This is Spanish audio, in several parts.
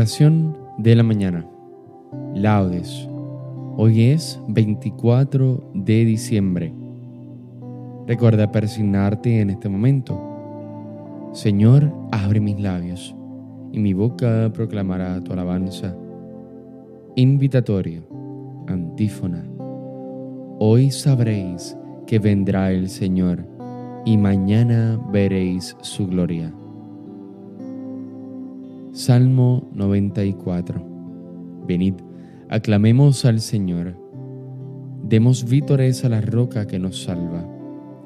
Oración de la mañana. Laudes. Hoy es 24 de diciembre. Recuerda persignarte en este momento. Señor, abre mis labios y mi boca proclamará tu alabanza. Invitatorio. Antífona. Hoy sabréis que vendrá el Señor y mañana veréis su gloria. Salmo 94. Venid, aclamemos al Señor. Demos vítores a la roca que nos salva.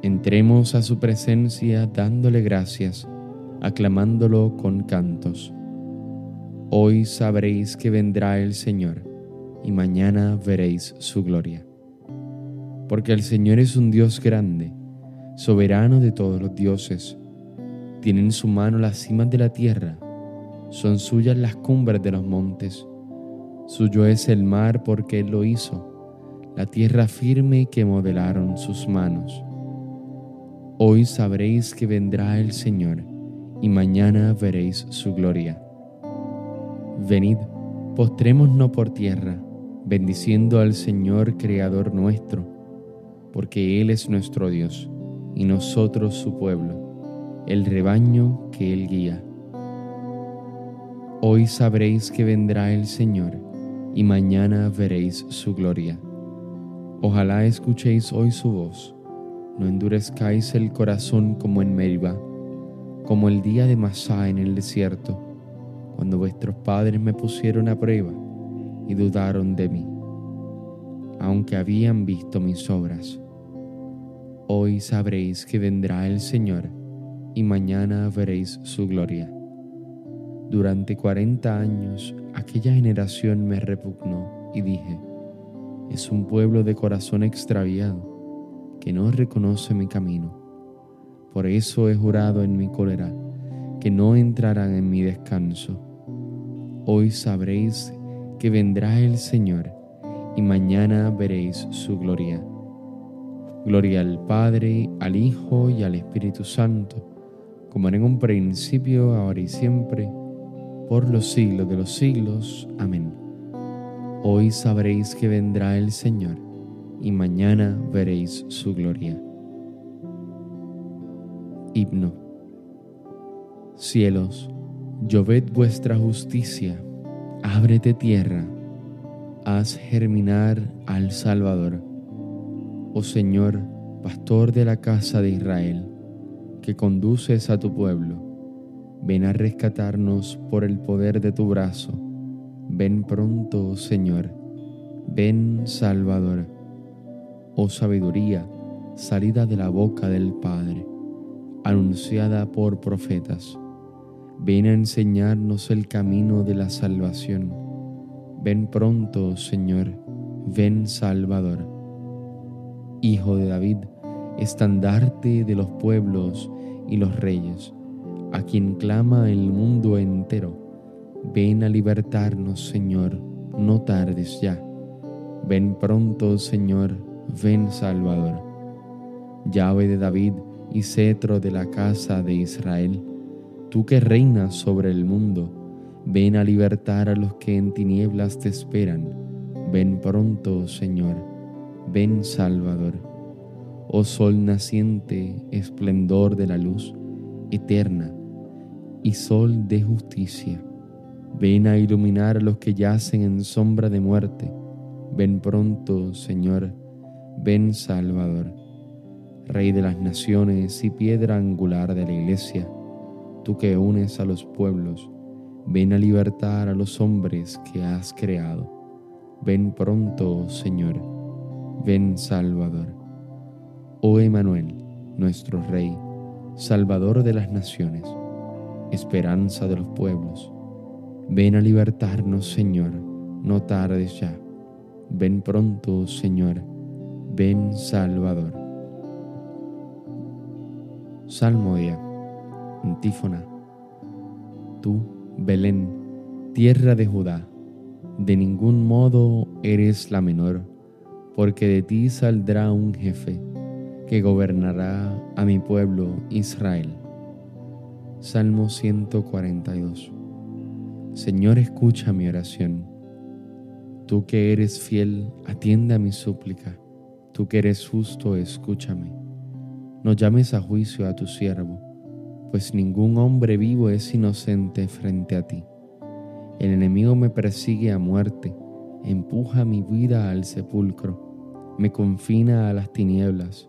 Entremos a su presencia dándole gracias, aclamándolo con cantos. Hoy sabréis que vendrá el Señor, y mañana veréis su gloria. Porque el Señor es un Dios grande, soberano de todos los dioses. Tiene en su mano las cimas de la tierra son suyas las cumbres de los montes. Suyo es el mar porque Él lo hizo, la tierra firme que modelaron sus manos. Hoy sabréis que vendrá el Señor, y mañana veréis su gloria. Venid, postrémonos por tierra, bendiciendo al Señor Creador nuestro, porque Él es nuestro Dios, y nosotros su pueblo, el rebaño que Él guía. Hoy sabréis que vendrá el Señor y mañana veréis su gloria. Ojalá escuchéis hoy su voz, no endurezcáis el corazón como en Meribá, como el día de Masá en el desierto, cuando vuestros padres me pusieron a prueba y dudaron de mí, aunque habían visto mis obras. Hoy sabréis que vendrá el Señor y mañana veréis su gloria. Durante cuarenta años aquella generación me repugnó y dije, es un pueblo de corazón extraviado que no reconoce mi camino. Por eso he jurado en mi cólera que no entrarán en mi descanso. Hoy sabréis que vendrá el Señor y mañana veréis su gloria. Gloria al Padre, al Hijo y al Espíritu Santo, como en un principio, ahora y siempre, por los siglos de los siglos. Amén. Hoy sabréis que vendrá el Señor y mañana veréis su gloria. Himno. Cielos, lloved vuestra justicia, ábrete tierra, haz germinar al Salvador. Oh Señor, pastor de la casa de Israel, que conduces a tu pueblo Ven a rescatarnos por el poder de tu brazo. Ven pronto, Señor. Ven, Salvador. Oh sabiduría, salida de la boca del Padre, anunciada por profetas. Ven a enseñarnos el camino de la salvación. Ven pronto, Señor. Ven, Salvador. Hijo de David, estandarte de los pueblos y los reyes a quien clama el mundo entero. Ven a libertarnos, Señor, no tardes ya. Ven pronto, Señor, ven Salvador. Llave de David y cetro de la casa de Israel, tú que reinas sobre el mundo, ven a libertar a los que en tinieblas te esperan. Ven pronto, Señor, ven Salvador. Oh sol naciente, esplendor de la luz eterna, y sol de justicia. Ven a iluminar a los que yacen en sombra de muerte. Ven pronto, Señor, ven Salvador. Rey de las naciones y piedra angular de la iglesia, tú que unes a los pueblos, ven a libertar a los hombres que has creado. Ven pronto, Señor, ven Salvador. Oh Emanuel, nuestro Rey, Salvador de las naciones esperanza de los pueblos. Ven a libertarnos, Señor, no tardes ya. Ven pronto, Señor, ven Salvador. Salmo día, antífona. Tú, Belén, tierra de Judá, de ningún modo eres la menor, porque de ti saldrá un jefe que gobernará a mi pueblo Israel. Salmo 142. Señor, escucha mi oración. Tú que eres fiel, atienda mi súplica. Tú que eres justo, escúchame. No llames a juicio a tu siervo, pues ningún hombre vivo es inocente frente a ti. El enemigo me persigue a muerte, empuja mi vida al sepulcro, me confina a las tinieblas.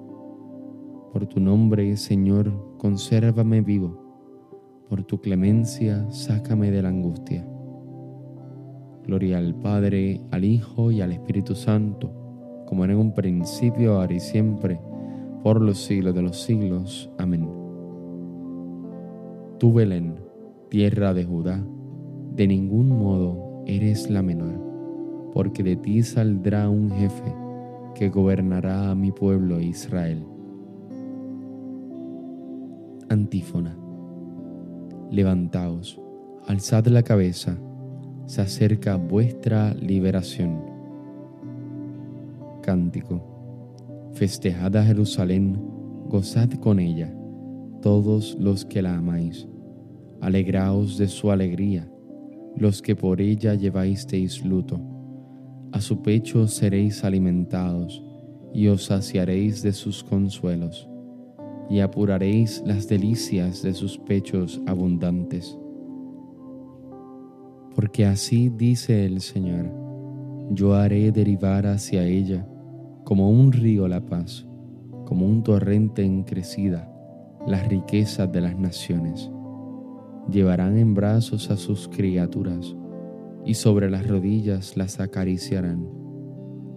Por tu nombre, Señor, consérvame vivo por tu clemencia, sácame de la angustia. Gloria al Padre, al Hijo y al Espíritu Santo, como era en un principio, ahora y siempre, por los siglos de los siglos. Amén. Tú, Belén, tierra de Judá, de ningún modo eres la menor, porque de ti saldrá un jefe que gobernará a mi pueblo Israel. Antífona. Levantaos, alzad la cabeza, se acerca vuestra liberación. Cántico. Festejad a Jerusalén, gozad con ella, todos los que la amáis. Alegraos de su alegría, los que por ella lleváisteis luto. A su pecho seréis alimentados, y os saciaréis de sus consuelos y apuraréis las delicias de sus pechos abundantes. Porque así dice el Señor, yo haré derivar hacia ella como un río la paz, como un torrente en crecida, las riquezas de las naciones. Llevarán en brazos a sus criaturas y sobre las rodillas las acariciarán,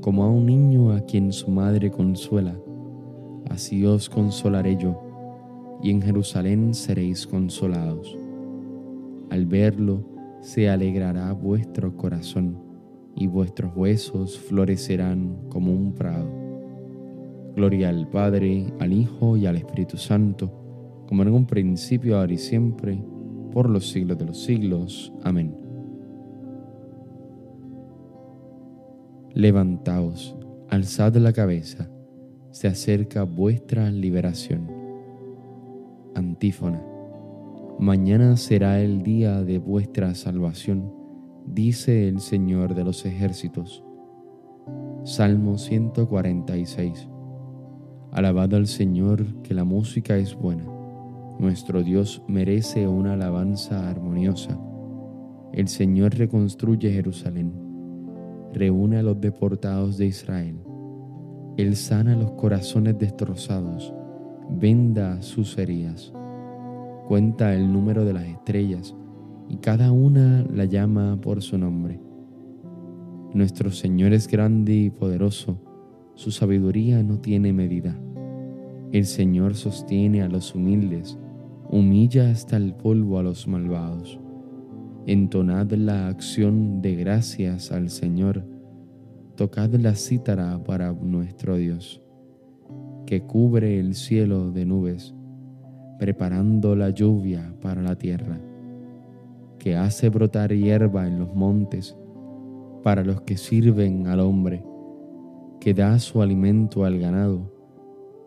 como a un niño a quien su madre consuela así os consolaré yo, y en Jerusalén seréis consolados. Al verlo se alegrará vuestro corazón, y vuestros huesos florecerán como un prado. Gloria al Padre, al Hijo y al Espíritu Santo, como en un principio, ahora y siempre, por los siglos de los siglos. Amén. Levantaos, alzad la cabeza se acerca vuestra liberación. Antífona. Mañana será el día de vuestra salvación, dice el Señor de los ejércitos. Salmo 146. Alabad al Señor que la música es buena. Nuestro Dios merece una alabanza armoniosa. El Señor reconstruye Jerusalén. Reúne a los deportados de Israel él sana los corazones destrozados, venda sus heridas, cuenta el número de las estrellas y cada una la llama por su nombre. Nuestro Señor es grande y poderoso, su sabiduría no tiene medida. El Señor sostiene a los humildes, humilla hasta el polvo a los malvados. Entonad la acción de gracias al Señor tocad la cítara para nuestro Dios, que cubre el cielo de nubes, preparando la lluvia para la tierra, que hace brotar hierba en los montes para los que sirven al hombre, que da su alimento al ganado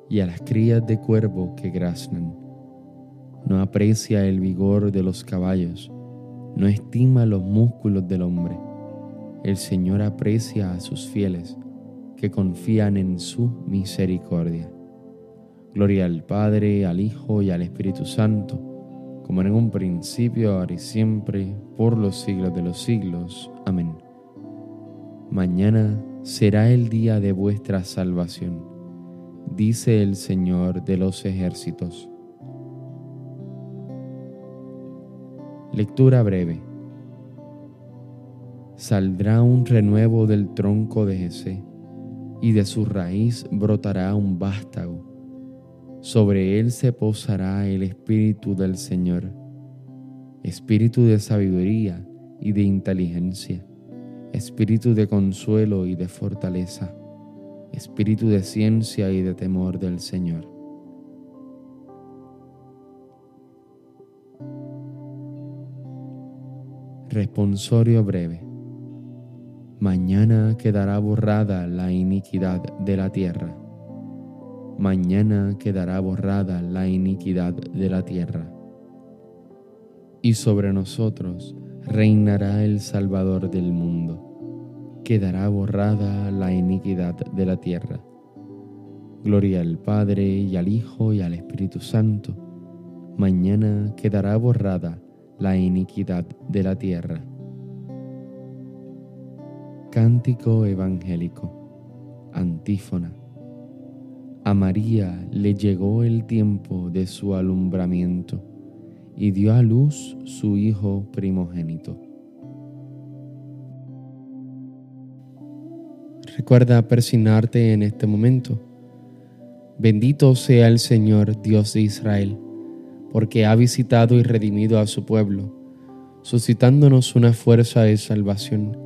y a las crías de cuervo que graznan. No aprecia el vigor de los caballos, no estima los músculos del hombre el Señor aprecia a sus fieles que confían en su misericordia. Gloria al Padre, al Hijo y al Espíritu Santo, como en un principio, ahora y siempre, por los siglos de los siglos. Amén. Mañana será el día de vuestra salvación, dice el Señor de los ejércitos. Lectura breve. Saldrá un renuevo del tronco de Jesé, y de su raíz brotará un vástago sobre él se posará el Espíritu del Señor, Espíritu de sabiduría y de inteligencia, Espíritu de consuelo y de fortaleza, Espíritu de ciencia y de temor del Señor. Responsorio breve. Mañana quedará borrada la iniquidad de la tierra mañana quedará borrada la iniquidad de la tierra. Y sobre nosotros reinará el Salvador del mundo. Quedará borrada la iniquidad de la tierra. Gloria al Padre y al Hijo y al Espíritu Santo. Mañana quedará borrada la iniquidad de la tierra. Cántico Evangélico. Antífona. A María le llegó el tiempo de su alumbramiento y dio a luz su Hijo primogénito. Recuerda persignarte en este momento. Bendito sea el Señor Dios de Israel, porque ha visitado y redimido a su pueblo, suscitándonos una fuerza de salvación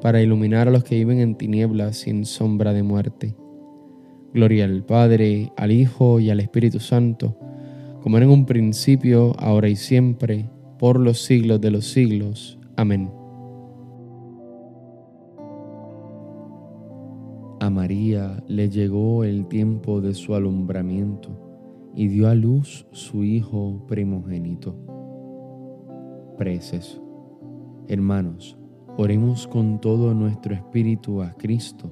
para iluminar a los que viven en tinieblas sin sombra de muerte. Gloria al Padre, al Hijo y al Espíritu Santo, como era en un principio, ahora y siempre, por los siglos de los siglos. Amén. A María le llegó el tiempo de su alumbramiento y dio a luz su Hijo primogénito. Preces. Hermanos, oremos con todo nuestro espíritu a Cristo,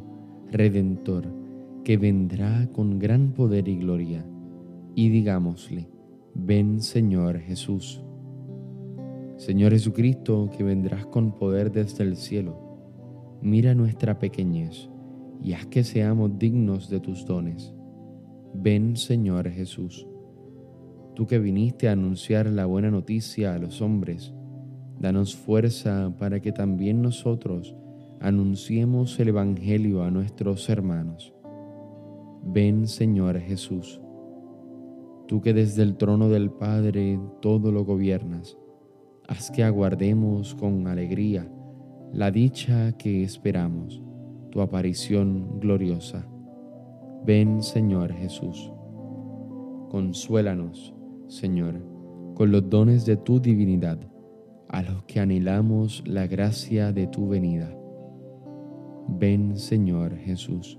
Redentor, que vendrá con gran poder y gloria, y digámosle, Ven Señor Jesús. Señor Jesucristo, que vendrás con poder desde el cielo, mira nuestra pequeñez y haz que seamos dignos de tus dones. Ven Señor Jesús. Tú que viniste a anunciar la buena noticia a los hombres, danos fuerza para que también nosotros anunciemos el Evangelio a nuestros hermanos. Ven Señor Jesús tú que desde el trono del Padre todo lo gobiernas, haz que aguardemos con alegría la dicha que esperamos, tu aparición gloriosa. Ven, Señor Jesús. Consuélanos, Señor, con los dones de tu divinidad, a los que anhelamos la gracia de tu venida. Ven, Señor Jesús.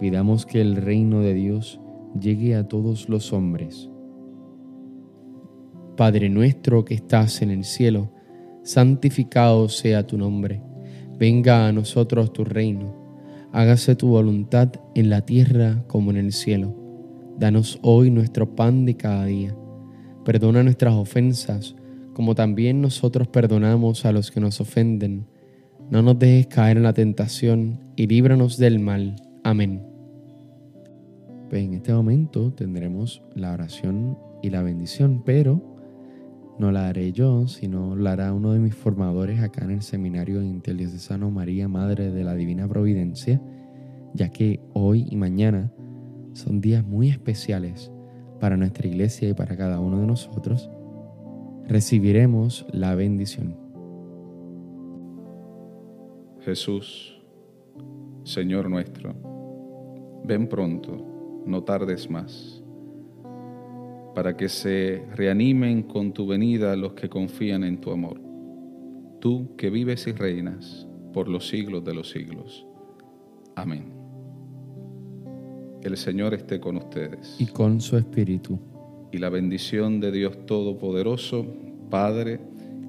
Pidamos que el reino de Dios llegue a todos los hombres. Padre nuestro que estás en el cielo, santificado sea tu nombre, venga a nosotros tu reino, hágase tu voluntad en la tierra como en el cielo. Danos hoy nuestro pan de cada día. Perdona nuestras ofensas, como también nosotros perdonamos a los que nos ofenden. No nos dejes caer en la tentación y líbranos del mal. Amén. Pues en este momento tendremos la oración y la bendición, pero no la haré yo, sino la hará uno de mis formadores acá en el seminario Interdiocesano María, Madre de la Divina Providencia, ya que hoy y mañana son días muy especiales para nuestra iglesia y para cada uno de nosotros. Recibiremos la bendición. Jesús, Señor nuestro, ven pronto, no tardes más para que se reanimen con tu venida los que confían en tu amor. Tú que vives y reinas por los siglos de los siglos. Amén. El Señor esté con ustedes. Y con su espíritu. Y la bendición de Dios Todopoderoso, Padre,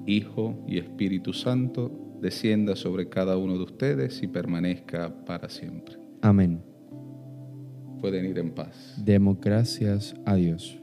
Hijo y Espíritu Santo, descienda sobre cada uno de ustedes y permanezca para siempre. Amén. Pueden ir en paz. Demos gracias a Dios.